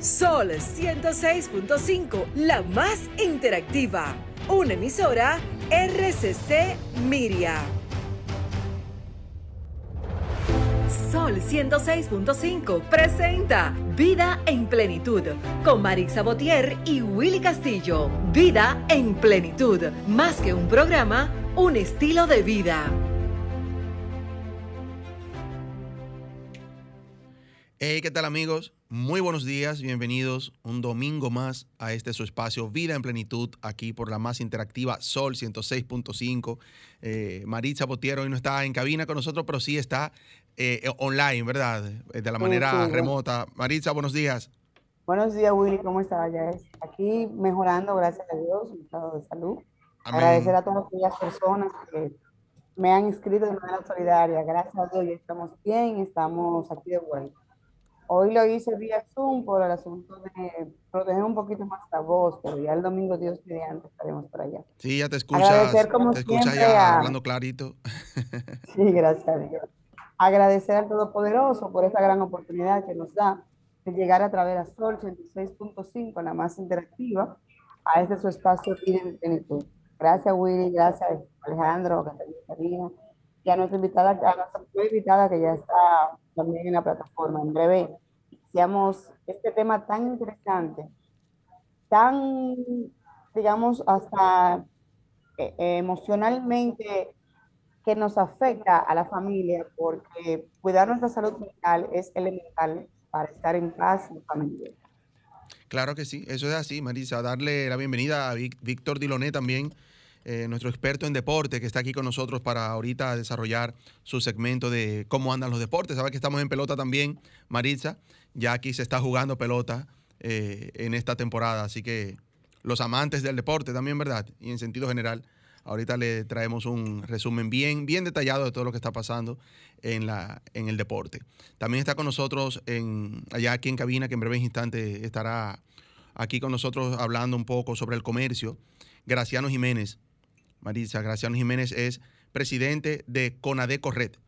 Sol 106.5, la más interactiva. Una emisora RCC Miria. Sol 106.5 presenta Vida en Plenitud con Marix Sabotier y Willy Castillo. Vida en Plenitud, más que un programa, un estilo de vida. Hey, ¿qué tal amigos? Muy buenos días, bienvenidos un domingo más a este su espacio Vida en Plenitud, aquí por la más interactiva Sol 106.5. Eh, Maritza Botiero hoy no está en cabina con nosotros, pero sí está eh, online, ¿verdad? Eh, de la manera remota. Maritza, buenos días. Buenos días, Willy, ¿cómo estás? Ya aquí mejorando, gracias a Dios, en estado de salud. Agradecer a todas aquellas personas que me han inscrito de manera solidaria. Gracias a Dios, ya estamos bien, estamos aquí de vuelta. Hoy lo hice vía Zoom por el asunto de proteger un poquito más la voz, pero ya el domingo, Dios mediante, estaremos por allá. Sí, ya te escuchas, te escuchas ya hablando clarito. sí, gracias a Dios. Agradecer al Todopoderoso por esta gran oportunidad que nos da de llegar a través de Sol 86.5, la más interactiva, a este su espacio plenitud. Gracias, Willy, gracias, Alejandro, Catalina, y a nuestra invitada, a nuestra invitada que ya está también en la plataforma. En breve, seamos este tema tan interesante, tan, digamos, hasta eh, emocionalmente que nos afecta a la familia, porque cuidar nuestra salud mental es elemental para estar en paz en familia. Claro que sí, eso es así, Marisa. Darle la bienvenida a Víctor Diloné también, eh, nuestro experto en deporte, que está aquí con nosotros para ahorita desarrollar su segmento de cómo andan los deportes. Sabes que estamos en pelota también, Maritza. Ya aquí se está jugando pelota eh, en esta temporada, así que los amantes del deporte también, ¿verdad? Y en sentido general, ahorita le traemos un resumen bien, bien detallado de todo lo que está pasando en, la, en el deporte. También está con nosotros allá aquí en cabina, que en breves instantes estará aquí con nosotros hablando un poco sobre el comercio. Graciano Jiménez, Marisa Graciano Jiménez es presidente de CONADE Corret,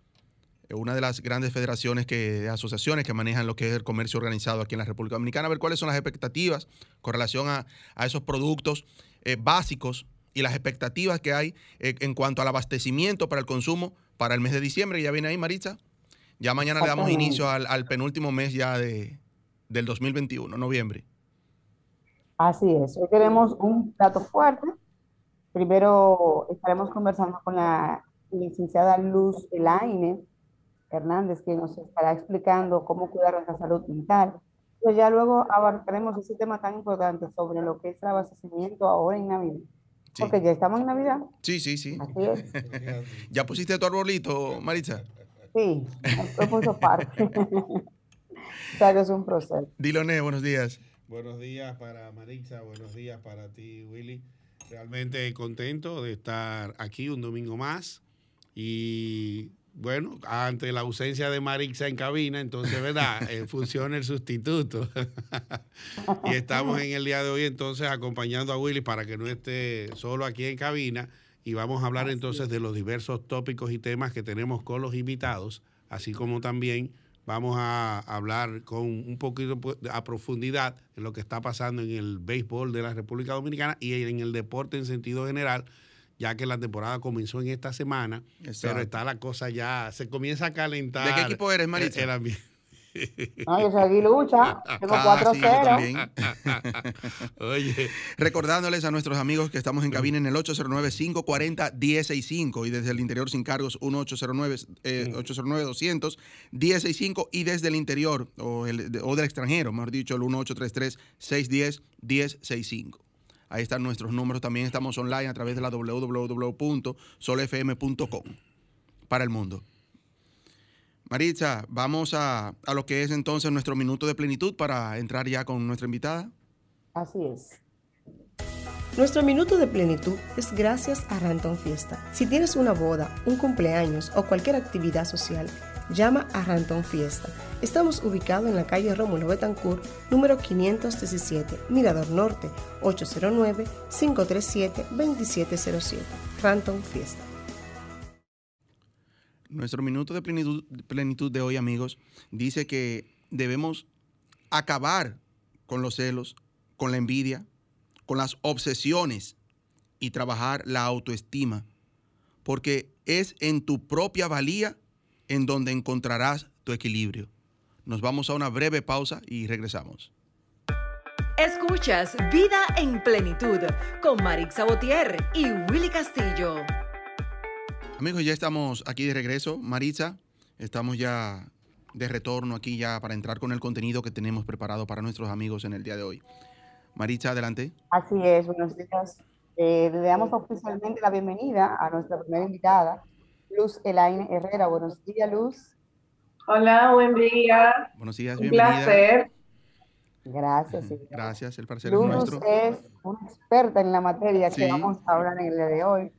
una de las grandes federaciones que, asociaciones que manejan lo que es el comercio organizado aquí en la República Dominicana, a ver cuáles son las expectativas con relación a, esos productos eh, básicos y las expectativas que hay eh, en cuanto al abastecimiento para el consumo para el mes de diciembre. Ya viene ahí, Maritza. Ya mañana le damos inicio al, penúltimo mes ya de, del 2021, noviembre. Así es. Hoy tenemos un plato fuerte Primero estaremos conversando con la licenciada Luz Elaine Hernández, que nos estará explicando cómo cuidar nuestra salud mental. Pues ya luego abarcaremos ese tema tan importante sobre lo que es el abastecimiento ahora en Navidad. Porque ya estamos en Navidad. Sí, sí, sí. Así es. ¿Ya pusiste tu arbolito, Maritza? Sí, lo puso parte. o sea que es un proceso. Diloné, buenos días. Buenos días para Maritza, buenos días para ti, Willy. Realmente contento de estar aquí un domingo más y bueno, ante la ausencia de Marixa en cabina, entonces, ¿verdad? Eh, funciona el sustituto. y estamos en el día de hoy entonces acompañando a Willy para que no esté solo aquí en cabina y vamos a hablar entonces de los diversos tópicos y temas que tenemos con los invitados, así como también vamos a hablar con un poquito pues, a profundidad en lo que está pasando en el béisbol de la República Dominicana y en el deporte en sentido general, ya que la temporada comenzó en esta semana, pero está la cosa ya, se comienza a calentar. ¿De qué equipo eres, Maritza? No, yo soy lucha. Tengo 4-0. Ah, Oye. Recordándoles a nuestros amigos que estamos en cabina en el 809-540-165 y desde el interior sin cargos 1-809-200-165 y desde el interior o, el, o del extranjero, mejor dicho, el 1833-610-1065. Ahí están nuestros números. También estamos online a través de la www.solfm.com para el mundo. Maritza, vamos a, lo que es entonces nuestro minuto de plenitud para entrar ya con nuestra invitada. Así es. Nuestro minuto de plenitud es gracias a Ranton Fiesta. Si tienes una boda, un cumpleaños o cualquier actividad social, llama a Ranton Fiesta. Estamos ubicados en la calle Rómulo Betancourt, número 517, Mirador Norte, 809-537-2707. Ranton Fiesta. Nuestro minuto de plenitud, de hoy, amigos, dice que debemos acabar con los celos, con la envidia, con las obsesiones y trabajar la autoestima, porque es en tu propia valía en donde encontrarás tu equilibrio. Nos vamos a una breve pausa y regresamos. Escuchas Vida en Plenitud con Marix Sabotier y Willy Castillo. Amigos, ya estamos aquí de regreso. Maritza, estamos ya de retorno aquí ya para entrar con el contenido que tenemos preparado para nuestros amigos en el día de hoy. Maritza, adelante. Así es, buenos días. Eh, le damos oficialmente la bienvenida a nuestra primera invitada, Luz Elaine Herrera. Buenos días, Luz. Hola, buen día. Buenos días, Un bienvenida. placer. Gracias. Sí. Gracias, el parcero es Luz nuestro. es una experta en la materia que vamos a hablar en el día de hoy.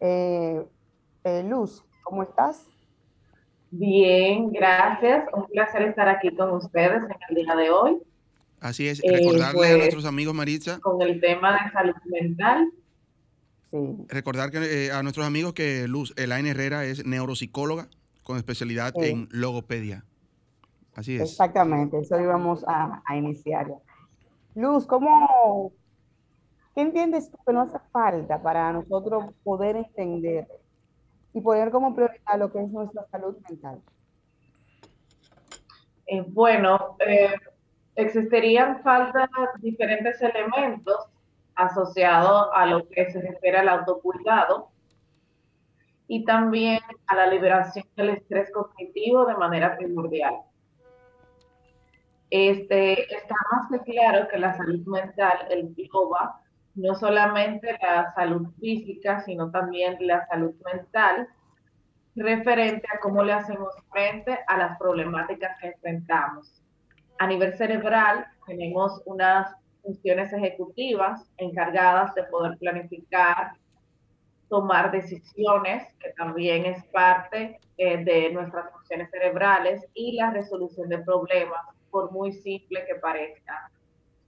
Eh, eh, Luz, ¿cómo estás? Bien, gracias. Un placer estar aquí con ustedes en el día de hoy Así es, Eh, recordarle a pues- nuestros amigos, Maritza, con el tema de salud mental. Sí. recordar que, eh, a nuestros amigos que Luz Elaine Herrera es neuropsicóloga con especialidad Sí. en logopedia. Así es. Exactamente, eso íbamos a, a iniciar. ya. Luz, ¿cómo, qué entiendes tú que no hace falta para nosotros poder entender y poner como prioridad lo que es nuestra salud mental? Eh, bueno, eh, existirían falta diferentes elementos asociados a lo que se refiere al autocuidado y también a la liberación del estrés cognitivo de manera primordial. Este, está más que claro que la salud mental engloba no solamente la salud física, sino también la salud mental referente a cómo le hacemos frente a las problemáticas que enfrentamos. A nivel cerebral, tenemos unas funciones ejecutivas encargadas de poder planificar, tomar decisiones, que también es parte eh, de nuestras funciones cerebrales, y la resolución de problemas, por muy simple que parezca.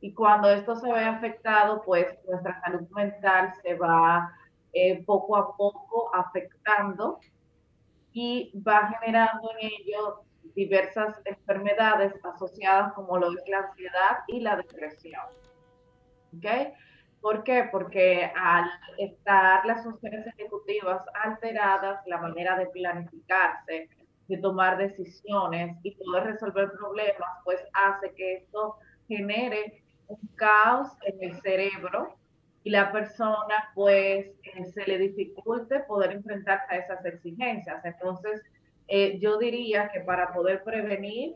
Y cuando esto se ve afectado, pues nuestra salud mental se va eh, poco a poco afectando y va generando en ello diversas enfermedades asociadas como lo es la ansiedad y la depresión. ¿Ok? ¿Por qué? Porque al estar las funciones ejecutivas alteradas, la manera de planificarse, de tomar decisiones y poder resolver problemas, pues hace que esto genere un caos en el cerebro y la persona pues eh, se le dificulte poder enfrentarse a esas exigencias. Entonces, eh, yo diría que para poder prevenir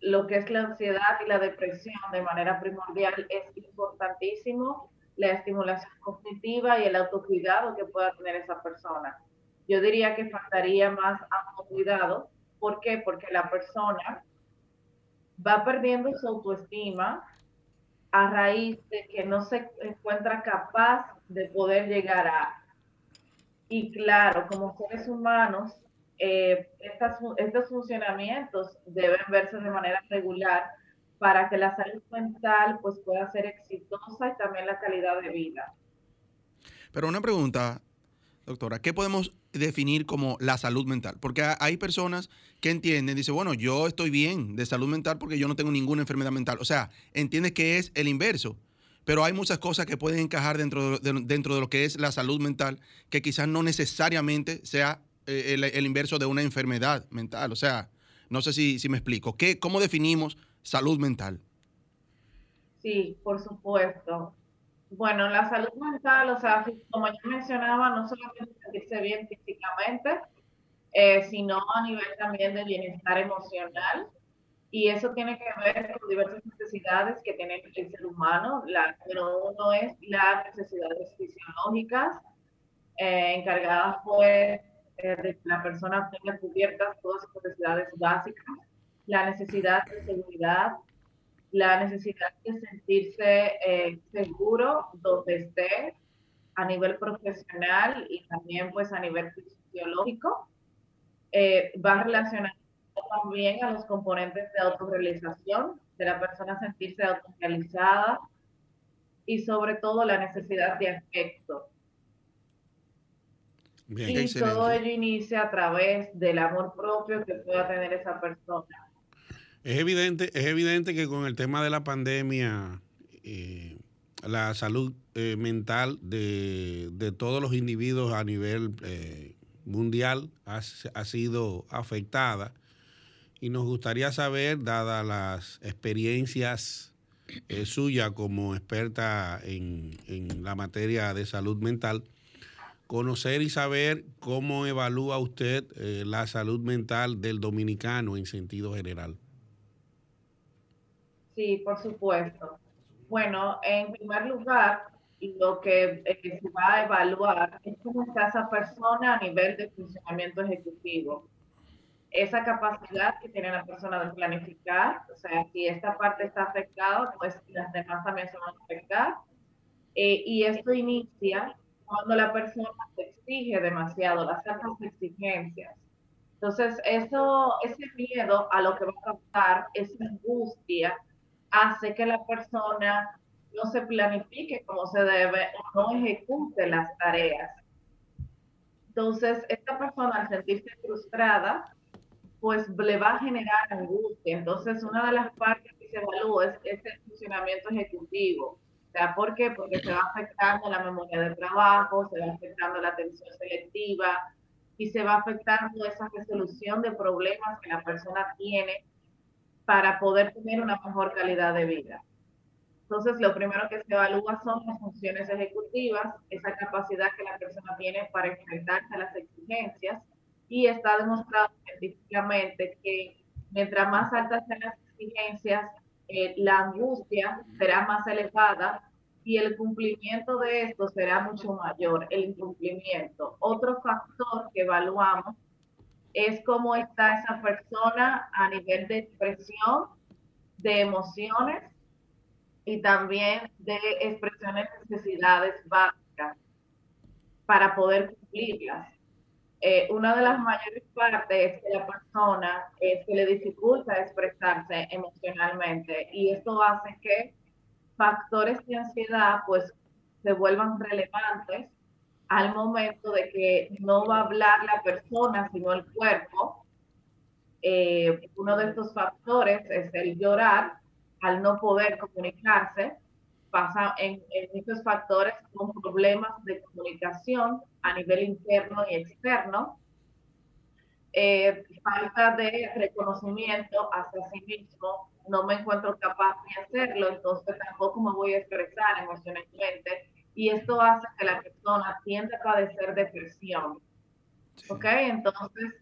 lo que es la ansiedad y la depresión de manera primordial es importantísimo la estimulación cognitiva y el autocuidado que pueda tener esa persona. Yo diría que faltaría más autocuidado. ¿Por qué? Porque la persona va perdiendo su autoestima a raíz de que no se encuentra capaz de poder llegar a. Y claro, como seres humanos, eh, estos funcionamientos deben verse de manera regular para que la salud mental pues, pueda ser exitosa y también la calidad de vida. Pero una pregunta, doctora, ¿qué podemos definir como la salud mental? Porque ha- hay personas que entienden, dice, bueno, yo estoy bien de salud mental porque yo no tengo ninguna enfermedad mental. O sea, entiende que es el inverso. Pero hay muchas cosas que pueden encajar dentro de, dentro de lo que es la salud mental, que quizás no necesariamente sea eh, el, el inverso de una enfermedad mental. O sea, no sé si, si me explico. ¿Qué, ¿Cómo definimos salud mental? Sí, por supuesto. Bueno, la salud mental, o sea, como yo mencionaba, no solamente sentirse bien físicamente, eh, sino a nivel también de bienestar emocional. Y eso tiene que ver con diversas necesidades que tiene el ser humano. La número uno es las necesidades fisiológicas, eh, encargadas pues eh, de que la persona tenga cubiertas todas sus necesidades básicas, la necesidad de seguridad, la necesidad de sentirse eh, seguro donde esté a nivel profesional y también pues a nivel fisiológico. Eh, va relacionado también a los componentes de autorrealización, de la persona sentirse autorrealizada y sobre todo la necesidad de afecto. Bien. Y todo ello inicia a través del amor propio que pueda tener esa persona. Es evidente, es evidente que con el tema de la pandemia, eh, la salud eh, mental de, todos los individuos a nivel eh, mundial ha, sido afectada. Y nos gustaría saber, dadas las experiencias suyas como experta en, en la materia de salud mental, conocer y saber cómo evalúa usted la salud mental del dominicano en sentido general. Sí, por supuesto. Bueno, en primer lugar, lo que eh, se va a evaluar es cómo está esa persona a nivel de funcionamiento ejecutivo. Esa capacidad que tiene la persona de planificar, o sea, si esta parte está afectada, pues las demás también se van a afectar. Eh, y esto inicia cuando la persona se exige demasiado, las altas exigencias. Entonces, eso, ese miedo a lo que va a causar, esa angustia, hace que la persona no se planifique como se debe o no ejecute las tareas. Entonces, esta persona al sentirse frustrada, pues le va a generar angustia. Entonces, una de las partes que se evalúa es ese funcionamiento ejecutivo. O sea, ¿por qué? Porque se va afectando la memoria de trabajo, se va afectando la atención selectiva y se va afectando esa resolución de problemas que la persona tiene para poder tener una mejor calidad de vida. Entonces, lo primero que se evalúa son las funciones ejecutivas, esa capacidad que la persona tiene para enfrentarse a las exigencias y está demostrado científicamente que mientras más altas sean las exigencias, eh, la angustia será más elevada y el cumplimiento de esto será mucho mayor, el incumplimiento. Otro factor que evaluamos es cómo está esa persona a nivel de expresión, de emociones y también de expresiones de necesidades básicas para poder cumplirlas. Eh, una de las mayores partes es que la persona es que le dificulta expresarse emocionalmente y esto hace que factores de ansiedad pues se vuelvan relevantes al momento de que no va a hablar la persona, sino el cuerpo. Eh, uno de estos factores es el llorar, al no poder comunicarse, pasa en, en muchos factores con problemas de comunicación a nivel interno y externo. Eh, falta de reconocimiento hacia sí mismo, no me encuentro capaz de hacerlo, entonces tampoco me voy a expresar emocionalmente y esto hace que la persona tienda a padecer depresión. ¿Ok? Entonces,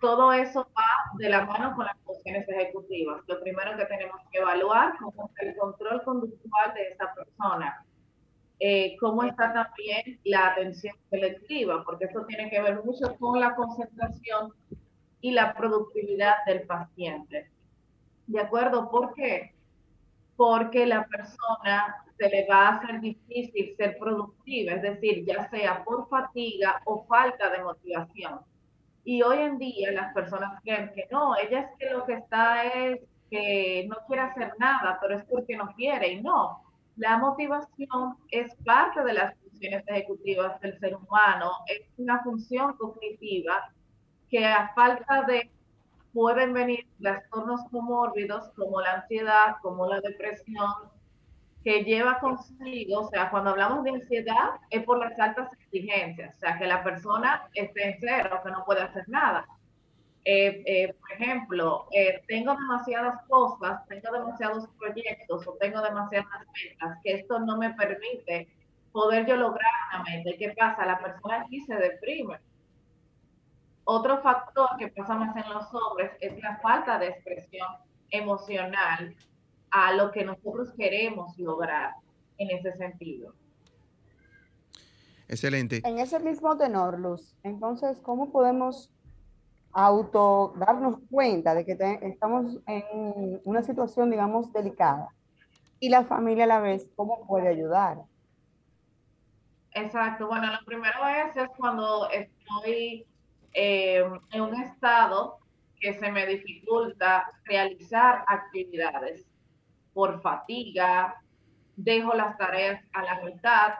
todo eso va de la mano con las funciones ejecutivas. Lo primero que tenemos que evaluar es el control conductual de esa persona. Eh, cómo está también la atención selectiva, porque eso tiene que ver mucho con la concentración y la productividad del paciente. ¿De acuerdo? ¿Por qué? Porque la persona se le va a hacer difícil ser productiva, es decir, ya sea por fatiga o falta de motivación. Y hoy en día las personas creen que no, ella es que lo que está es que no quiere hacer nada, pero es porque no quiere y no. La motivación es parte de las funciones ejecutivas del ser humano, es una función cognitiva que a falta de pueden venir trastornos comórbidos como la ansiedad, como la depresión, que lleva consigo, o sea, cuando hablamos de ansiedad es por las altas exigencias, o sea, que la persona esté en cero, que no puede hacer nada. Eh, eh, por ejemplo, eh, tengo demasiadas cosas, tengo demasiados proyectos o tengo demasiadas metas, que esto no me permite poder yo lograr una meta. ¿Y qué pasa? La persona aquí se deprime. Otro factor que pasa más en los hombres es la falta de expresión emocional a lo que nosotros queremos lograr en ese sentido. Excelente. En ese mismo tenor, Luz, entonces, ¿cómo podemos auto darnos cuenta de que estamos en una situación, digamos, delicada? Y la familia a la vez, ¿cómo puede ayudar? Exacto. Bueno, lo primero es, es cuando estoy eh, en un estado que se me dificulta realizar actividades por fatiga, dejo las tareas a la mitad.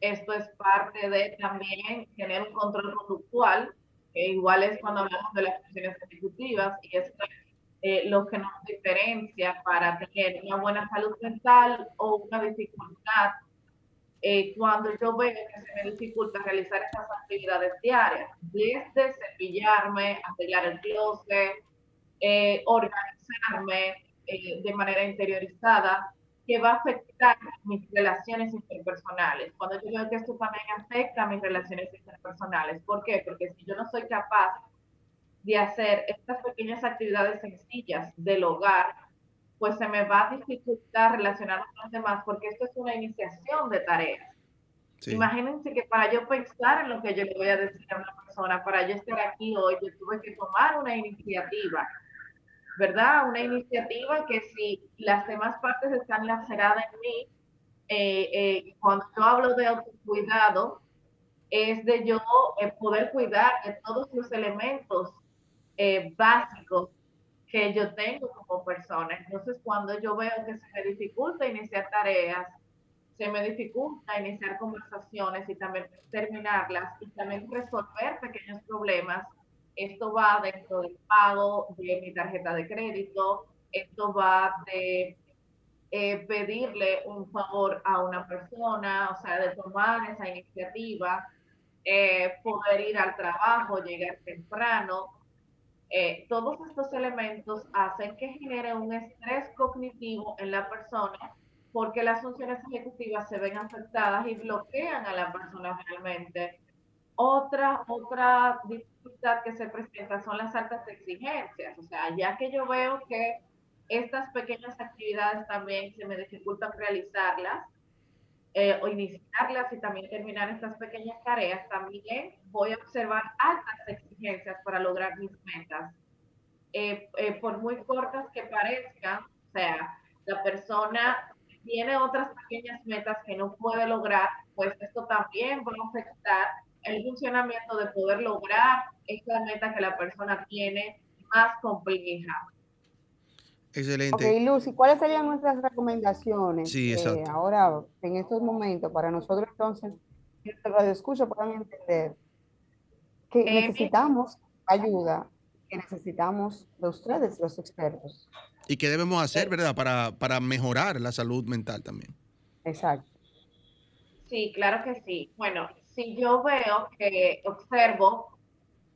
Esto es parte de también tener un control conductual, que igual es cuando hablamos de las funciones ejecutivas, y es eh, lo que nos diferencia para tener una buena salud mental o una dificultad eh, cuando yo veo que se me dificulta realizar esas actividades diarias, desde cepillarme, arreglar el closet, eh, organizarme de manera interiorizada, que va a afectar mis relaciones interpersonales. Cuando yo veo que esto también afecta a mis relaciones interpersonales. ¿Por qué? Porque si yo no soy capaz de hacer estas pequeñas actividades sencillas del hogar, pues se me va a dificultar relacionarme con los demás porque esto es una iniciación de tareas. Imagínense que para yo pensar en lo que yo le voy a decir a una persona, para yo estar aquí hoy, yo tuve que tomar una iniciativa ¿verdad? Una iniciativa que si las demás partes están laceradas en mí, eh, eh, cuando yo hablo de autocuidado, es de yo eh, poder cuidar de todos los elementos básicos que yo tengo como persona. Entonces, cuando yo veo que se me dificulta iniciar tareas, se me dificulta iniciar conversaciones y también terminarlas y también resolver pequeños problemas, esto va dentro del pago de mi tarjeta de crédito, esto va de eh, pedirle un favor a una persona, o sea, de tomar esa iniciativa, eh, poder ir al trabajo, llegar temprano. Eh, todos estos elementos hacen que genere un estrés cognitivo en la persona porque las funciones ejecutivas se ven afectadas y bloquean a la persona realmente. Otra, otra que se presenta son las altas exigencias. O sea, ya que yo veo que estas pequeñas actividades también se me dificultan realizarlas eh, o iniciarlas y también terminar estas pequeñas tareas, también voy a observar altas exigencias para lograr mis metas. Eh, eh, por muy cortas que parezcan, o sea, la persona tiene otras pequeñas metas que no puede lograr, pues esto también va a afectar el funcionamiento de poder lograr esta meta que la persona tiene más compleja. Excelente. Ok, Lucy, ¿cuáles serían nuestras recomendaciones? Sí, exacto. Eh, ahora, en estos momentos, para nosotros entonces, que radio escucha puedan entender que eh, necesitamos ayuda, que necesitamos de ustedes, los expertos. Y qué debemos hacer, ¿verdad? Para, para mejorar la salud mental también. Exacto. Sí, claro que sí. Bueno, si yo veo que observo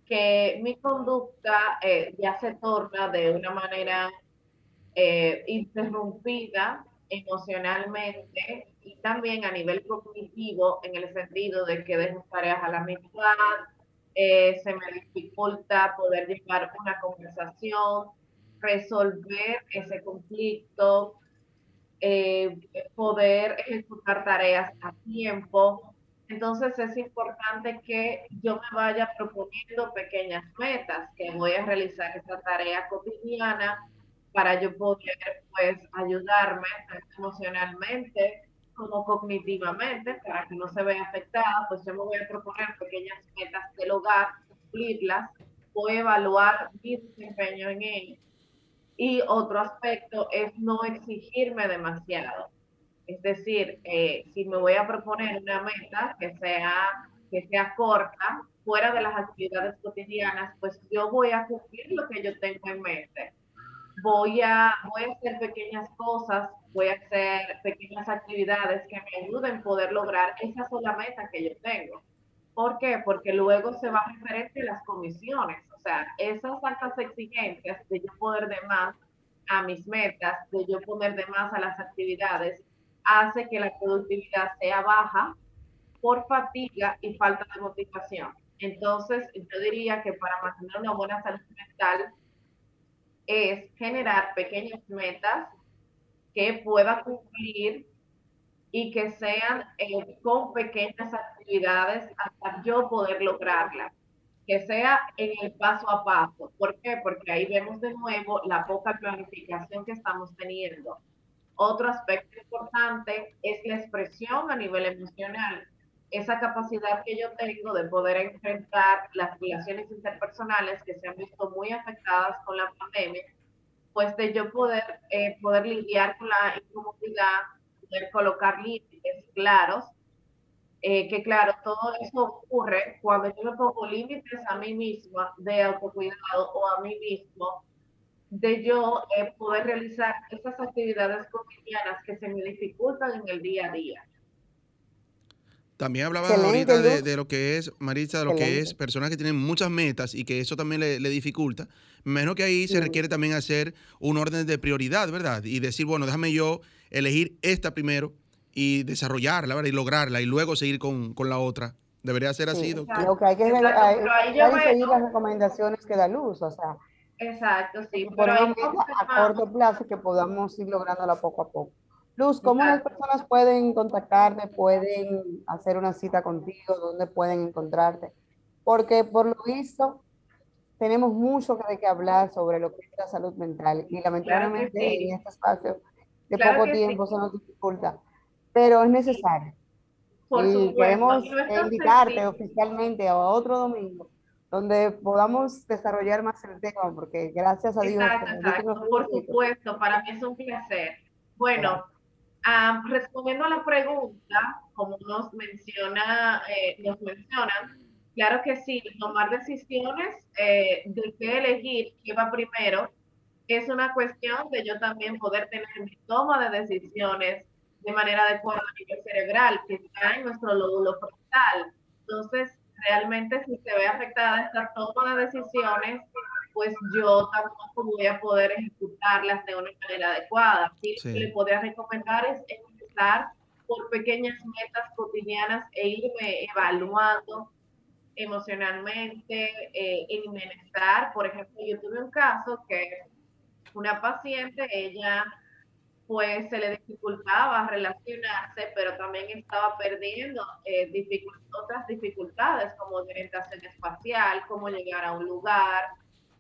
que mi conducta eh, ya se torna de una manera eh, interrumpida emocionalmente y también a nivel cognitivo en el sentido de que dejo tareas a la mitad, eh, se me dificulta poder llevar una conversación, resolver ese conflicto, poder ejecutar tareas a tiempo, entonces es importante que yo me vaya proponiendo pequeñas metas, que voy a realizar esta tarea cotidiana para yo poder pues ayudarme emocionalmente como cognitivamente para que no se vea afectada, pues yo me voy a proponer pequeñas metas del hogar, cumplirlas, voy a evaluar mi desempeño en ello. Y otro aspecto es no exigirme demasiado es decir, eh, si me voy a proponer una meta que sea, que sea corta, fuera de las actividades cotidianas, pues yo voy a cumplir lo que yo tengo en mente. Voy a, voy a hacer pequeñas cosas, voy a hacer pequeñas actividades que me ayuden a poder lograr esa sola meta que yo tengo. ¿Por qué? Porque luego se va a referir a las comisiones. O sea, esas altas exigencias de yo poder de más a mis metas, de yo poner de más a las actividades, hace que la productividad sea baja por fatiga y falta de motivación. Entonces, yo diría que para mantener una buena salud mental es generar pequeñas metas que pueda cumplir y que sean eh, con pequeñas actividades hasta yo poder lograrlas, que sea en el paso a paso. ¿Por qué? Porque ahí vemos de nuevo la poca planificación que estamos teniendo otro aspecto importante es la expresión a nivel emocional. Esa capacidad que yo tengo de poder enfrentar las relaciones interpersonales que se han visto muy afectadas con la pandemia, pues de yo poder, eh, poder lidiar con la incomodidad, poder colocar límites claros, eh, que claro, todo eso ocurre cuando yo me pongo límites a mí misma de autocuidado o a mí mismo de yo eh, poder realizar esas actividades cotidianas que se me dificultan en el día a día. También hablaba ahorita de, lo que es, Marisa, de lo que es personas que tienen muchas metas y que eso también le, dificulta. Menos que ahí se requiere también hacer un orden de prioridad, ¿verdad? Y decir, bueno, déjame yo elegir esta primero y desarrollarla, ¿verdad? Y lograrla y luego seguir con, la otra. Debería ser así, doctor. Lo que hay que, seguir las recomendaciones que da luz, o sea. Exacto, sí. Pero a corto plazo que podamos ir lográndola poco a poco. Luz, ¿cómo las personas pueden contactarte, pueden hacer una cita contigo, dónde pueden encontrarte? Porque por lo visto tenemos mucho de qué hablar sobre lo que es la salud mental y lamentablemente en este espacio de poco tiempo se nos dificulta, pero es necesario. y queremos invitarte oficialmente a otro domingo donde podamos desarrollar más el tema, porque gracias a Dios. por supuesto, para mí es un placer. Bueno, respondiendo a la pregunta, como nos menciona, eh, nos mencionan, claro que sí, tomar decisiones eh, de qué elegir, qué va primero, es una cuestión de yo también poder tener mi toma de decisiones de manera adecuada a nivel cerebral, que está en nuestro lóbulo frontal. Entonces, realmente si se ve afectada esta toma de decisiones, pues yo tampoco voy a poder ejecutarlas de una manera adecuada. Sí, Lo que le podría recomendar es empezar por pequeñas metas cotidianas e irme evaluando emocionalmente, eh, en bienestar. Por ejemplo, yo tuve un caso que una paciente, ella pues se le dificultaba relacionarse, pero también estaba perdiendo eh, otras dificultades como orientación espacial, cómo llegar a un lugar,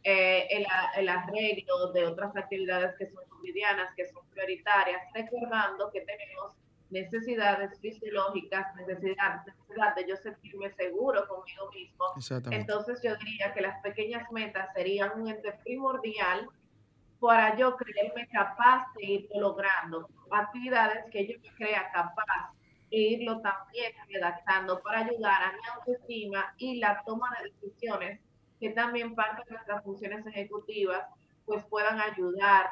eh, el, el, arreglo de otras actividades que son cotidianas, que son prioritarias, recordando que tenemos necesidades fisiológicas, necesidad, necesidad de yo sentirme seguro conmigo mismo. Entonces yo diría que las pequeñas metas serían un ente primordial para yo creerme capaz de irlo logrando. Actividades que yo me crea capaz de irlo también redactando para ayudar a mi autoestima y la toma de decisiones que también parte de nuestras funciones ejecutivas pues puedan ayudar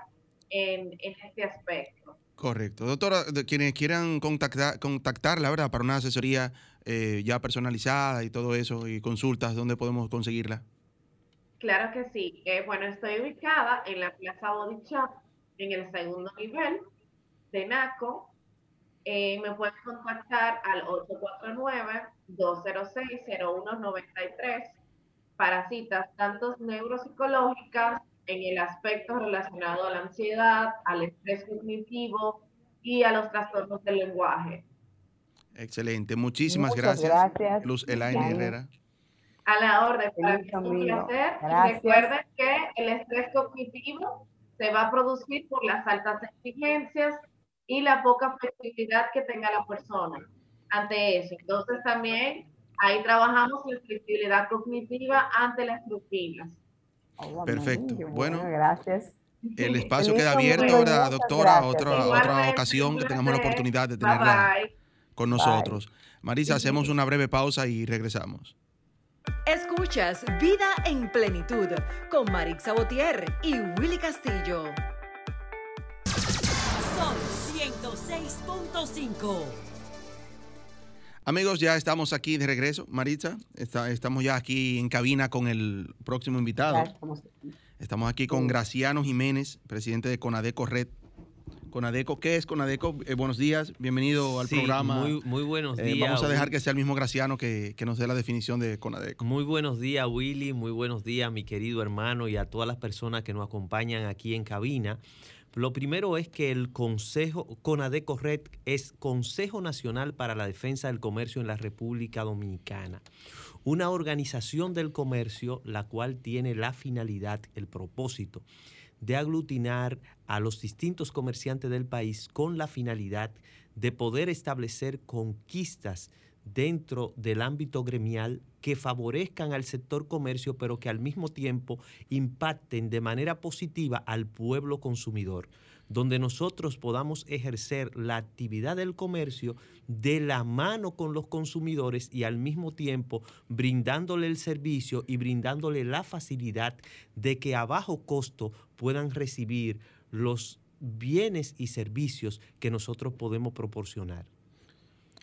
en, este aspecto. Correcto. Doctora, quienes quieran contactar, contactarla, ¿verdad? Para una asesoría eh, ya personalizada y todo eso, y consultas, ¿dónde podemos conseguirla? Claro que sí. Eh, bueno, estoy ubicada en la Plaza Body Shop, en el segundo nivel de NACO. Eh, me pueden contactar al 849-206-0193 para citas tanto neuropsicológicas en el aspecto relacionado a la ansiedad, al estrés cognitivo y a los trastornos del lenguaje. Excelente, muchísimas gracias. gracias. Luz Elaine Herrera. A la orden, para mí un placer. recuerden que el estrés cognitivo se va a producir por las altas exigencias y la poca flexibilidad que tenga la persona ante eso. Entonces también Ahí trabajamos la flexibilidad cognitiva ante las rutinas. Perfecto. Bueno, gracias. El espacio queda abierto, ahora, doctora, otra, otra ocasión que tengamos la oportunidad de tenerla con nosotros. Marisa, hacemos una breve pausa y regresamos. Escuchas Vida en Plenitud con Marix Sabotier y Willy Castillo. Son 106.5. Amigos, ya estamos aquí de regreso. Maritza, estamos ya aquí en cabina con el próximo invitado. Estamos aquí con Graciano Jiménez, presidente de Conadeco Red. Conadeco, ¿qué es Conadeco? Eh, buenos días, bienvenido al programa. Muy, muy buenos eh, días. vamos a dejar que sea el mismo Graciano que, que, nos dé la definición de Conadeco. Muy buenos días, Willy. Muy buenos días, mi querido hermano, y a todas las personas que nos acompañan aquí en cabina. Lo primero es que el Consejo, CONADECO Red, es Consejo Nacional para la Defensa del Comercio en la República Dominicana. Una organización del comercio la cual tiene la finalidad, el propósito de aglutinar a los distintos comerciantes del país con la finalidad de poder establecer conquistas dentro del ámbito gremial que favorezcan al sector comercio, pero que al mismo tiempo impacten de manera positiva al pueblo consumidor. donde nosotros podamos ejercer la actividad del comercio de la mano con los consumidores y al mismo tiempo brindándole el servicio y brindándole la facilidad de que a bajo costo puedan recibir los bienes y servicios que nosotros podemos proporcionar.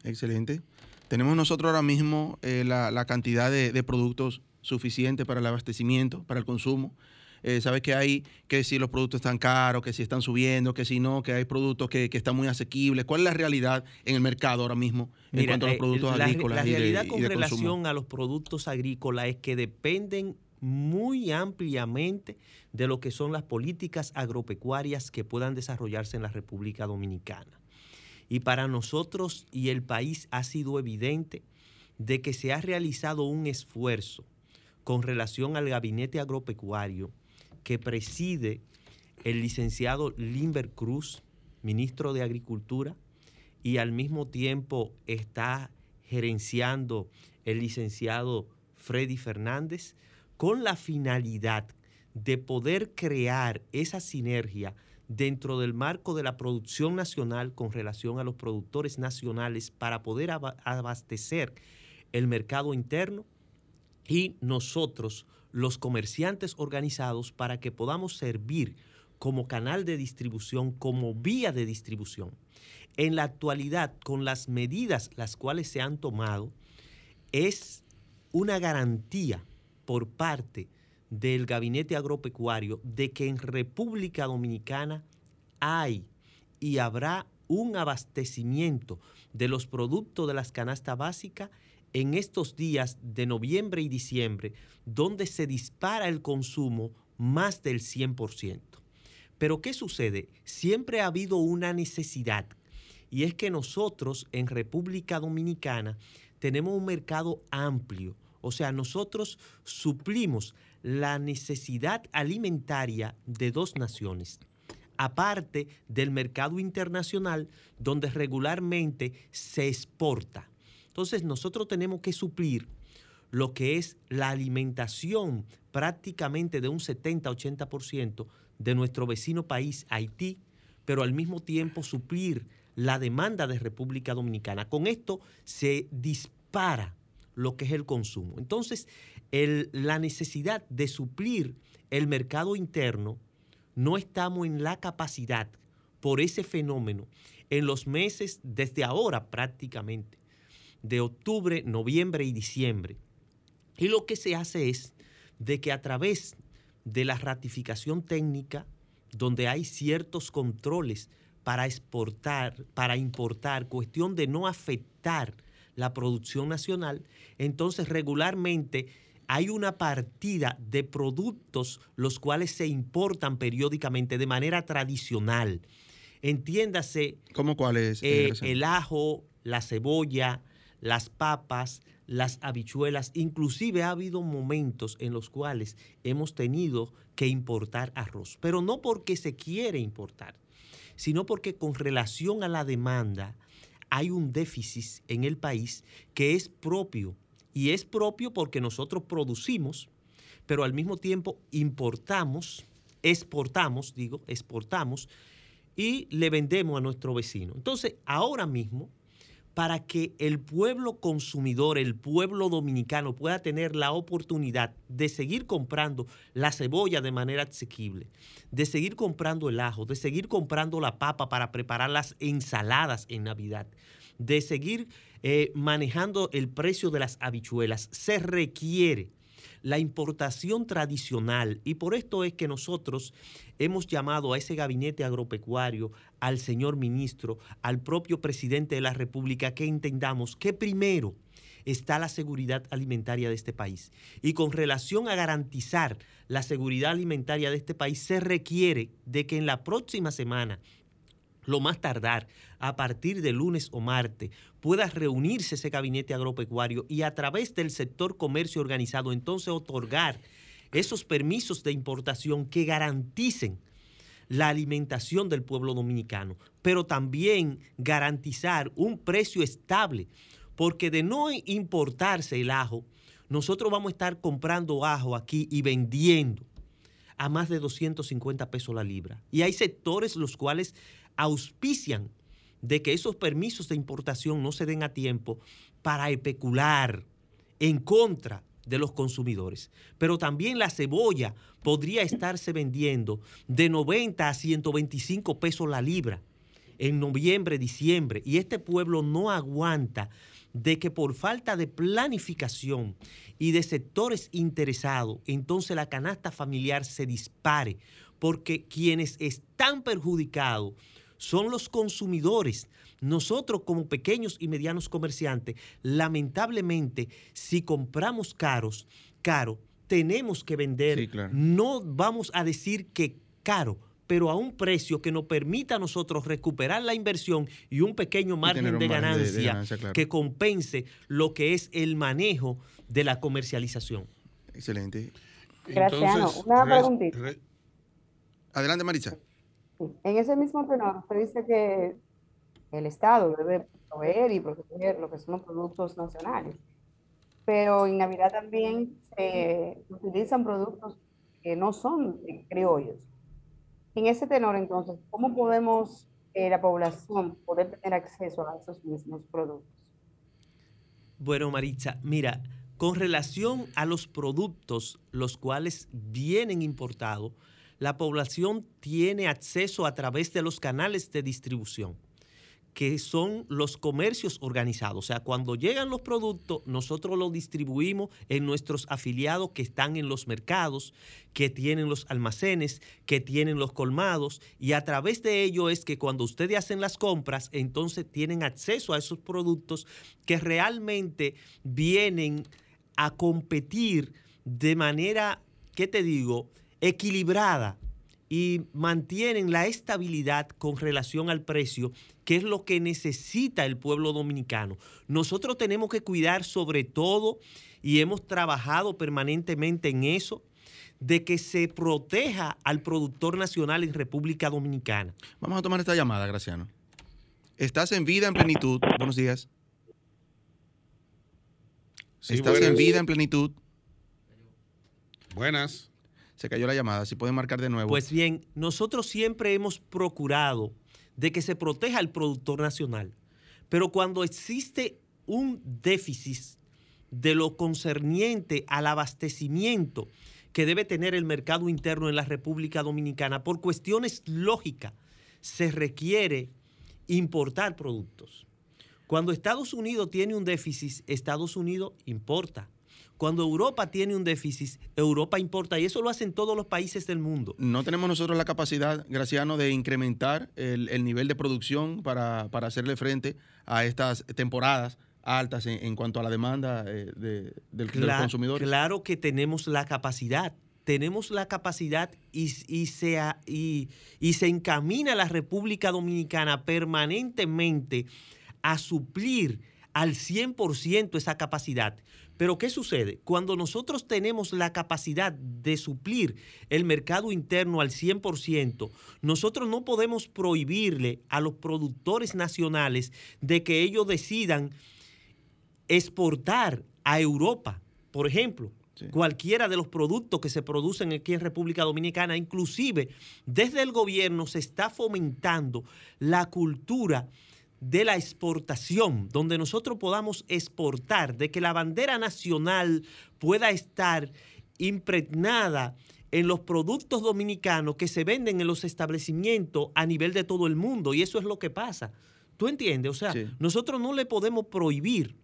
Excelente. Tenemos nosotros ahora mismo eh, la, cantidad de, productos suficiente para el abastecimiento, para el consumo. Eh, sabes que hay que si los productos están caros, que si están subiendo, que si no, que hay productos que, están muy asequibles. ¿Cuál es la realidad en el mercado ahora mismo en cuanto a los eh, productos agrícolas? La realidad con relación a los productos agrícolas es que dependen muy ampliamente de lo que son las políticas agropecuarias que puedan desarrollarse en la República Dominicana. Y para nosotros y el país ha sido evidente de que se ha realizado un esfuerzo con relación al gabinete agropecuario que preside el licenciado Limber Cruz, ministro de Agricultura, y al mismo tiempo está gerenciando el licenciado Freddy Fernández, con la finalidad de poder crear esa sinergia dentro del marco de la producción nacional con relación a los productores nacionales para poder abastecer el mercado interno y nosotros, los comerciantes organizados, para que podamos servir como canal de distribución, como vía de distribución. En la actualidad, con las medidas las cuales se han tomado, es una garantía por parte del gabinete agropecuario de que en República Dominicana hay y habrá un abastecimiento de los productos de las canastas básicas en estos días de noviembre y diciembre, donde se dispara el consumo más del 100%. Pero ¿qué sucede? Siempre ha habido una necesidad y es que nosotros en República Dominicana tenemos un mercado amplio, o sea, nosotros suplimos la necesidad alimentaria de dos naciones, aparte del mercado internacional donde regularmente se exporta. Entonces nosotros tenemos que suplir lo que es la alimentación prácticamente de un 70-80% de nuestro vecino país, Haití, pero al mismo tiempo suplir la demanda de República Dominicana. Con esto se dispara lo que es el consumo. Entonces, la necesidad de suplir el mercado interno, no estamos en la capacidad por ese fenómeno en los meses desde ahora prácticamente, de octubre, noviembre y diciembre. Y lo que se hace es de que a través de la ratificación técnica, donde hay ciertos controles para exportar, para importar, cuestión de no afectar la producción nacional, entonces regularmente hay una partida de productos los cuales se importan periódicamente de manera tradicional. Entiéndase. ¿Cómo cuáles? Eh, el ajo, la cebolla, las papas, las habichuelas. Inclusive ha habido momentos en los cuales hemos tenido que importar arroz. Pero no porque se quiere importar, sino porque con relación a la demanda hay un déficit en el país que es propio. Y es propio porque nosotros producimos, pero al mismo tiempo importamos, exportamos, digo, exportamos y le vendemos a nuestro vecino. Entonces, ahora mismo para que el pueblo consumidor, el pueblo dominicano pueda tener la oportunidad de seguir comprando la cebolla de manera asequible, de seguir comprando el ajo, de seguir comprando la papa para preparar las ensaladas en Navidad, de seguir eh, manejando el precio de las habichuelas, se requiere la importación tradicional. Y por esto es que nosotros hemos llamado a ese gabinete agropecuario, al señor ministro, al propio presidente de la República, que entendamos que primero está la seguridad alimentaria de este país. Y con relación a garantizar la seguridad alimentaria de este país, se requiere de que en la próxima semana lo más tardar a partir de lunes o martes, pueda reunirse ese gabinete agropecuario y a través del sector comercio organizado entonces otorgar esos permisos de importación que garanticen la alimentación del pueblo dominicano, pero también garantizar un precio estable, porque de no importarse el ajo, nosotros vamos a estar comprando ajo aquí y vendiendo a más de 250 pesos la libra. Y hay sectores los cuales auspician de que esos permisos de importación no se den a tiempo para especular en contra de los consumidores. Pero también la cebolla podría estarse vendiendo de 90 a 125 pesos la libra en noviembre, diciembre, y este pueblo no aguanta de que por falta de planificación y de sectores interesados, entonces la canasta familiar se dispare, porque quienes están perjudicados son los consumidores. Nosotros como pequeños y medianos comerciantes, lamentablemente, si compramos caros, caro, tenemos que vender. No vamos a decir que caro, pero a un precio que nos permita a nosotros recuperar la inversión y un pequeño margen, de, ganancia que compense lo que es el manejo de la comercialización. Excelente. Gracias. una preguntita. Adelante, Marisa. En ese mismo tenor, usted dice que el Estado debe proveer y proteger lo que son los productos nacionales, pero en Navidad también se utilizan productos que no son criollos. En ese tenor, entonces, ¿cómo podemos eh, la población poder tener acceso a esos mismos productos? Bueno, Maritza, mira, con relación a los productos los cuales vienen importados, la población tiene acceso a través de los canales de distribución que son los comercios organizados. O sea, cuando llegan los productos, nosotros los distribuimos en nuestros afiliados que están en los mercados, que tienen los almacenes, que tienen los colmados, y a través de ello es que cuando ustedes hacen las compras, entonces tienen acceso a esos productos que realmente vienen a competir de manera, ¿qué te digo?, equilibrada y mantienen la estabilidad con relación al precio, que es lo que necesita el pueblo dominicano. Nosotros tenemos que cuidar sobre todo, y hemos trabajado permanentemente en eso, de que se proteja al productor nacional en República Dominicana. Vamos a tomar esta llamada, Graciano. Estás en vida en plenitud. Buenos días. Estás en vida en plenitud. Buenas se cayó la llamada. Si pueden marcar de nuevo. Pues bien, nosotros siempre hemos procurado de que se proteja al productor nacional. Pero cuando existe un déficit de lo concerniente al abastecimiento que debe tener el mercado interno en la República Dominicana, por cuestiones lógicas, se requiere importar productos. Cuando Estados Unidos tiene un déficit, Estados Unidos importa. Cuando Europa tiene un déficit, Europa importa y eso lo hacen todos los países del mundo. No tenemos nosotros la capacidad, Graciano, de incrementar el, nivel de producción para, hacerle frente a estas temporadas altas en, cuanto a la demanda eh, de, del, consumidor. Claro que tenemos la capacidad. Tenemos la capacidad y, se, y, y se encamina la República Dominicana permanentemente a suplir al 100% esa capacidad. Pero ¿qué sucede? Cuando nosotros tenemos la capacidad de suplir el mercado interno al 100%, nosotros no podemos prohibirle a los productores nacionales de que ellos decidan exportar a Europa, por ejemplo. Cualquiera de los productos que se producen aquí en República Dominicana, inclusive desde el gobierno se está fomentando la cultura de la exportación, donde nosotros podamos exportar, de que la bandera nacional pueda estar impregnada en los productos dominicanos que se venden en los establecimientos a nivel de todo el mundo. Y eso es lo que pasa. ¿Tú entiendes? O sea, nosotros no le podemos prohibir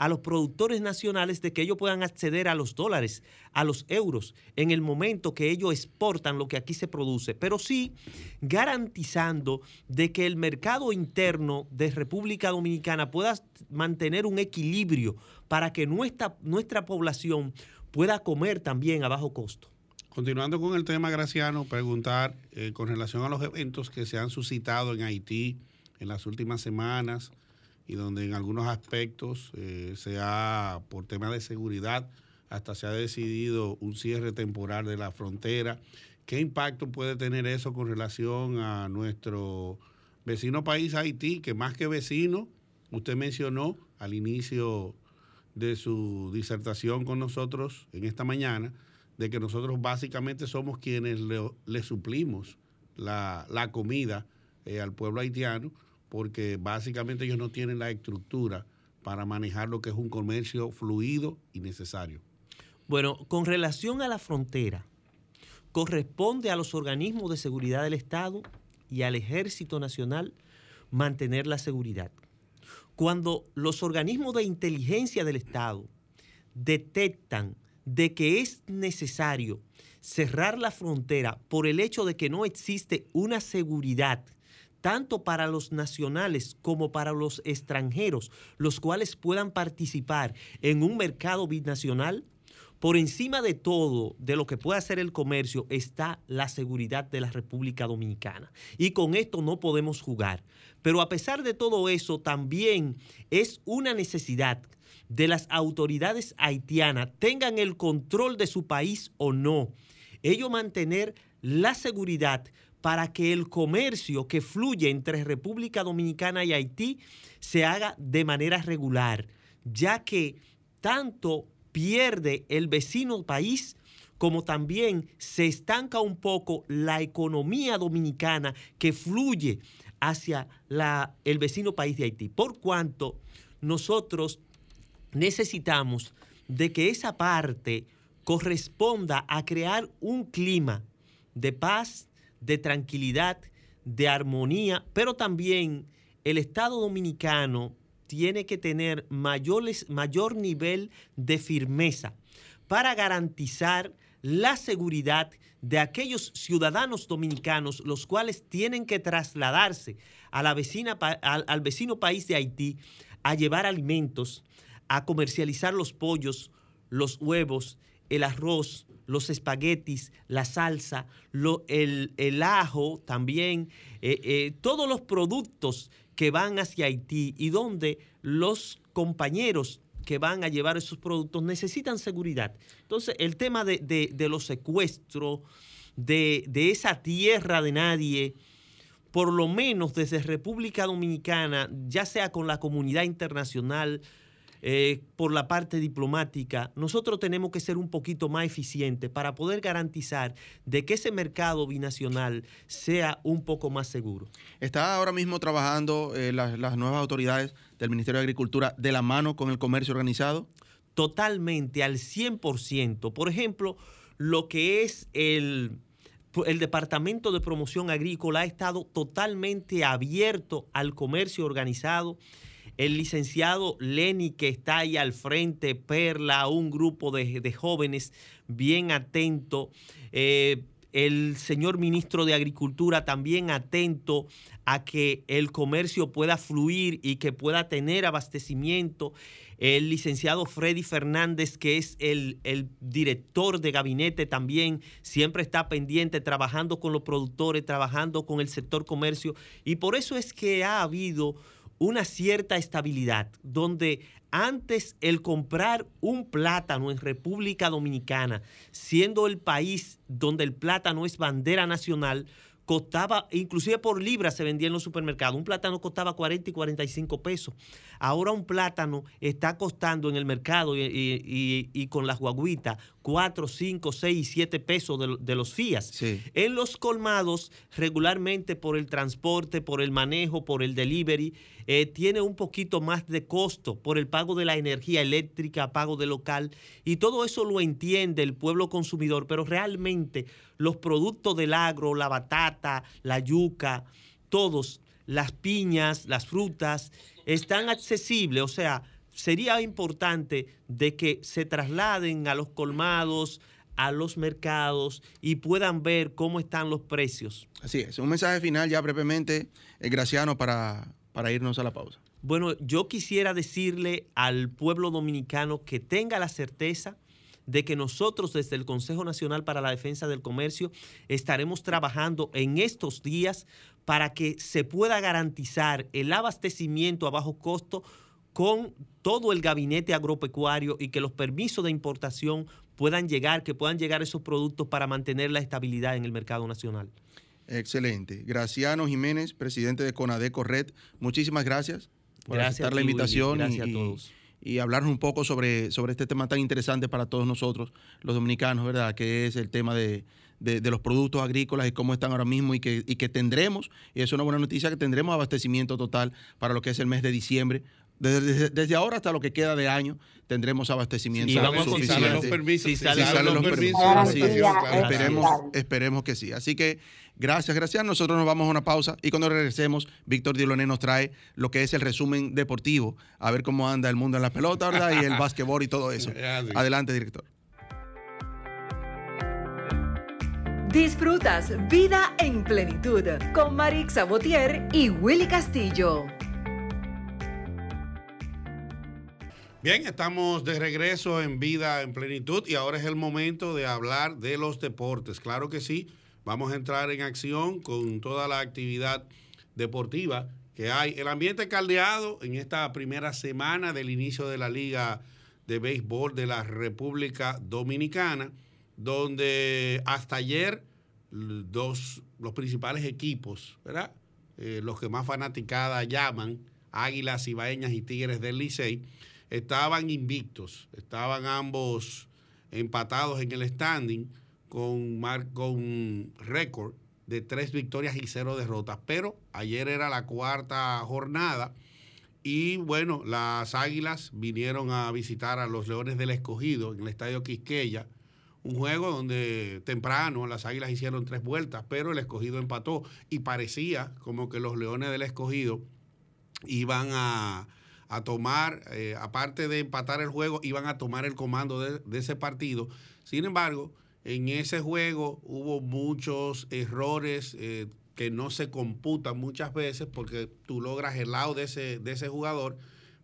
a los productores nacionales de que ellos puedan acceder a los dólares, a los euros, en el momento que ellos exportan lo que aquí se produce, pero sí garantizando de que el mercado interno de República Dominicana pueda mantener un equilibrio para que nuestra, nuestra población pueda comer también a bajo costo. Continuando con el tema, Graciano, preguntar eh, con relación a los eventos que se han suscitado en Haití en las últimas semanas, y donde en algunos aspectos eh, se ha, por temas de seguridad, hasta se ha decidido un cierre temporal de la frontera. ¿Qué impacto puede tener eso con relación a nuestro vecino país Haití, que más que vecino, usted mencionó al inicio de su disertación con nosotros en esta mañana, de que nosotros básicamente somos quienes le, suplimos la, la comida eh, al pueblo haitiano, porque básicamente ellos no tienen la estructura para manejar lo que es un comercio fluido y necesario. Bueno, con relación a la frontera, corresponde a los organismos de seguridad del Estado y al Ejército Nacional mantener la seguridad. Cuando los organismos de inteligencia del Estado detectan de que es necesario cerrar la frontera por el hecho de que no existe una seguridad tanto para los nacionales como para los extranjeros, los cuales puedan participar en un mercado binacional, por encima de todo, de lo que puede hacer el comercio, está la seguridad de la República Dominicana. Y con esto no podemos jugar. Pero a pesar de todo eso, también es una necesidad de las autoridades haitianas, tengan el control de su país o no, ellos mantener la seguridad para que el comercio que fluye entre República Dominicana y Haití se haga de manera regular, ya que tanto pierde el vecino país como también se estanca un poco la economía dominicana que fluye hacia la, el vecino país de Haití. Por cuanto nosotros necesitamos de que esa parte corresponda a crear un clima de paz, de tranquilidad, de armonía, pero también el Estado dominicano tiene que tener mayor nivel de firmeza para garantizar la seguridad de aquellos ciudadanos dominicanos los cuales tienen que trasladarse al vecino país de Haití a llevar alimentos, a comercializar los pollos, los huevos, el arroz, los espaguetis, la salsa, el, ajo también, eh, eh, todos los productos que van hacia Haití y donde los compañeros que van a llevar esos productos necesitan seguridad. Entonces, el tema de, los secuestros, de, de esa tierra de nadie, por lo menos desde República Dominicana, ya sea con la comunidad internacional, eh, por la parte diplomática, nosotros tenemos que ser un poquito más eficientes para poder garantizar de que ese mercado binacional sea un poco más seguro. ¿Está ahora mismo trabajando eh, las, las nuevas autoridades del Ministerio de Agricultura de la mano con el comercio organizado? Totalmente, al 100%. Por ejemplo, lo que es el el Departamento de Promoción Agrícola ha estado totalmente abierto al comercio organizado el licenciado Lenny que está ahí al frente, Perla, un grupo de, jóvenes bien atento. Eh, el señor ministro de Agricultura también atento a que el comercio pueda fluir y que pueda tener abastecimiento. El licenciado Freddy Fernández, que es el, el, director de gabinete también, siempre está pendiente, trabajando con los productores, trabajando con el sector comercio. Y por eso es que ha habido una cierta estabilidad, donde antes el comprar un plátano en República Dominicana, siendo el país donde el plátano es bandera nacional, costaba, inclusive por libra se vendía en los supermercados, un plátano costaba 40 y 45 pesos. Ahora un plátano está costando en el mercado y, con las guaguitas 4, 5, 6 7 pesos de, los FIAS. En los colmados, regularmente por el transporte, por el manejo, por el delivery, eh, tiene un poquito más de costo por el pago de la energía eléctrica, pago de local, y todo eso lo entiende el pueblo consumidor, pero realmente los productos del agro, la batata, la yuca, todos, las piñas, las frutas, están accesibles, o sea, sería importante de que se trasladen a los colmados, a los mercados y puedan ver cómo están los precios. Así es, un mensaje final ya brevemente, eh, Graciano, para, para irnos a la pausa. Bueno, yo quisiera decirle al pueblo dominicano que tenga la certeza de que nosotros desde el Consejo Nacional para la Defensa del Comercio estaremos trabajando en estos días para que se pueda garantizar el abastecimiento a bajo costo con todo el gabinete agropecuario y que los permisos de importación puedan llegar, que puedan llegar esos productos para mantener la estabilidad en el mercado nacional. Excelente. Graciano Jiménez, presidente de CONADE Corret, muchísimas gracias por aceptar la invitación. gracias a todos y hablarnos un poco sobre, sobre este tema tan interesante para todos nosotros, los dominicanos, ¿verdad? Que es el tema de, de, de los productos agrícolas y cómo están ahora mismo y que, y que tendremos, y es una buena noticia, que tendremos abastecimiento total para lo que es el mes de diciembre. Desde, ahora hasta lo que queda de año tendremos abastecimiento Y vamos a suficiente. los permisos, Si si salen salen los los permisos, permisos. Así es. Garantía claro. Esperemos, Claro. esperemos que sí. Así que gracias, gracias. Nosotros nos vamos a una pausa y cuando regresemos, Víctor Diloné nos trae lo que es el resumen deportivo, a ver cómo anda el mundo en la pelota, ¿verdad? Y el básquetbol y todo eso. Adelante, director. Disfrutas Vida en Plenitud con Marix Sabotier y Willy Castillo. Bien, estamos de regreso en Vida en Plenitud y ahora es el momento de hablar de los deportes. Claro que sí, vamos a entrar en acción con toda la actividad deportiva que hay. El ambiente caldeado en esta primera semana del inicio de la Liga de Béisbol de la República Dominicana, donde hasta ayer dos, los principales equipos, ¿verdad? Eh, los que más fanaticada llaman, Águilas Ibaeñas y Tigres del Licey, estaban invictos, estaban ambos empatados en el standing con, con récord de tres victorias y cero derrotas. Pero ayer era la cuarta jornada y bueno, las Águilas vinieron a visitar a los Leones del Escogido en el Estadio Quisqueya. Un juego donde temprano las Águilas hicieron tres vueltas, pero el Escogido empató y parecía como que los Leones del Escogido iban a, a tomar, eh, aparte de empatar el juego, iban a tomar el comando de, ese partido. Sin embargo, en ese juego hubo muchos errores eh, que no se computan muchas veces porque tú logras el lado de ese, de ese jugador,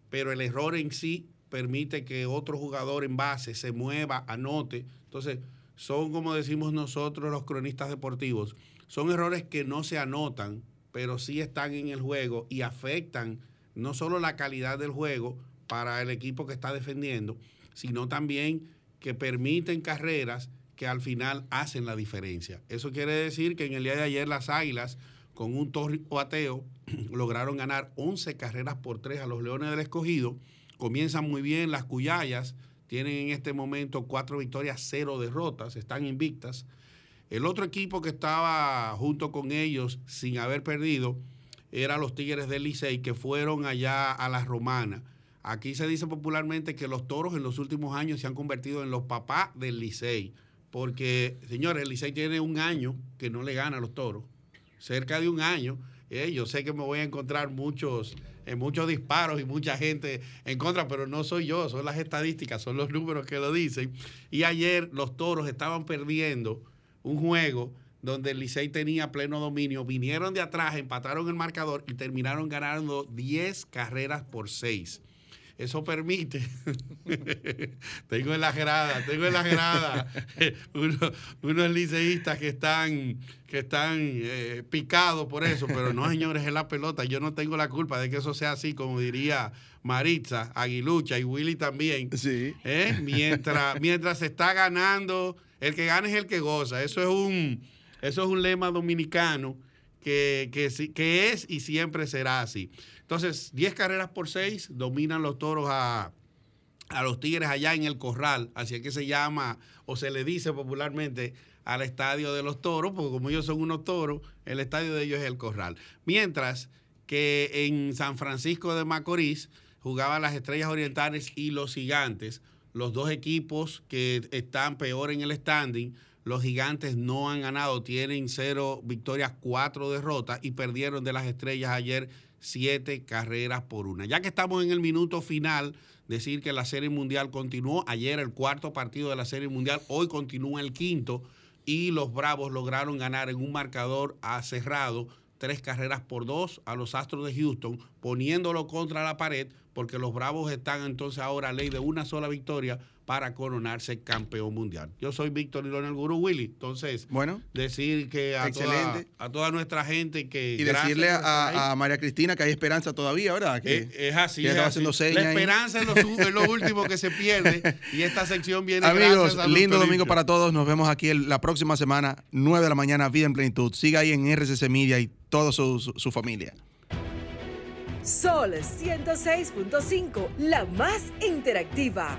pero el error en sí permite que otro jugador en base se mueva, anote. Entonces, son como decimos nosotros los cronistas deportivos, son errores que no se anotan, pero sí están en el juego y afectan no solo la calidad del juego para el equipo que está defendiendo, sino también que permiten carreras que al final hacen la diferencia. Eso quiere decir que en el día de ayer las Águilas, con un torrico ateo, lograron ganar 11 carreras por 3 a los Leones del Escogido. Comienzan muy bien las Cuyayas, tienen en este momento cuatro victorias, cero derrotas, están invictas. El otro equipo que estaba junto con ellos sin haber perdido era los Tigres del Licey que fueron allá a la Romana. Aquí se dice popularmente que los toros en los últimos años se han convertido en los papás del Licey. Porque, señores, el Licey tiene un año que no le gana a los toros. Cerca de un año. Eh, yo sé que me voy a encontrar muchos, eh, muchos disparos y mucha gente en contra, pero no soy yo, son las estadísticas, son los números que lo dicen. Y ayer los toros estaban perdiendo un juego donde el Licey tenía pleno dominio, vinieron de atrás, empataron el marcador y terminaron ganando 10 carreras por 6. Eso permite, tengo en la grada, tengo en la grada unos, unos liceístas que están, que están eh, picados por eso, pero no, señores, es la pelota. Yo no tengo la culpa de que eso sea así, como diría Maritza, Aguilucha y Willy también. Sí. ¿eh? Mientras, mientras se está ganando, el que gana es el que goza. Eso es un, eso es un lema dominicano que, que, que es y siempre será así. Entonces, 10 carreras por 6 dominan los toros a, a los Tigres allá en el Corral, así es que se llama o se le dice popularmente al estadio de los toros, porque como ellos son unos toros, el estadio de ellos es el Corral. Mientras que en San Francisco de Macorís jugaban las Estrellas Orientales y los Gigantes, los dos equipos que están peor en el standing. Los gigantes no han ganado, tienen cero victorias, cuatro derrotas y perdieron de las estrellas ayer siete carreras por una. Ya que estamos en el minuto final, decir que la Serie Mundial continuó. Ayer el cuarto partido de la Serie Mundial, hoy continúa el quinto y los Bravos lograron ganar en un marcador a cerrado tres carreras por dos a los Astros de Houston, poniéndolo contra la pared, porque los Bravos están entonces ahora a ley de una sola victoria para coronarse campeón mundial. Yo soy Víctor y el Gurú Willy, entonces Bueno, decir que a toda, a toda nuestra gente que... y decirle a, a María Cristina que hay esperanza todavía, ¿verdad? Que, es así, que es estaba así. haciendo señas La esperanza es lo, su- es lo último que se pierde y esta sección viene Amigos, gracias a lindo domingo para todos. Nos vemos aquí el- la próxima semana, 9 de la mañana, Vida en Plenitud. Siga ahí en RCC Media y toda su, su- su familia. Sol 106.5, la más interactiva.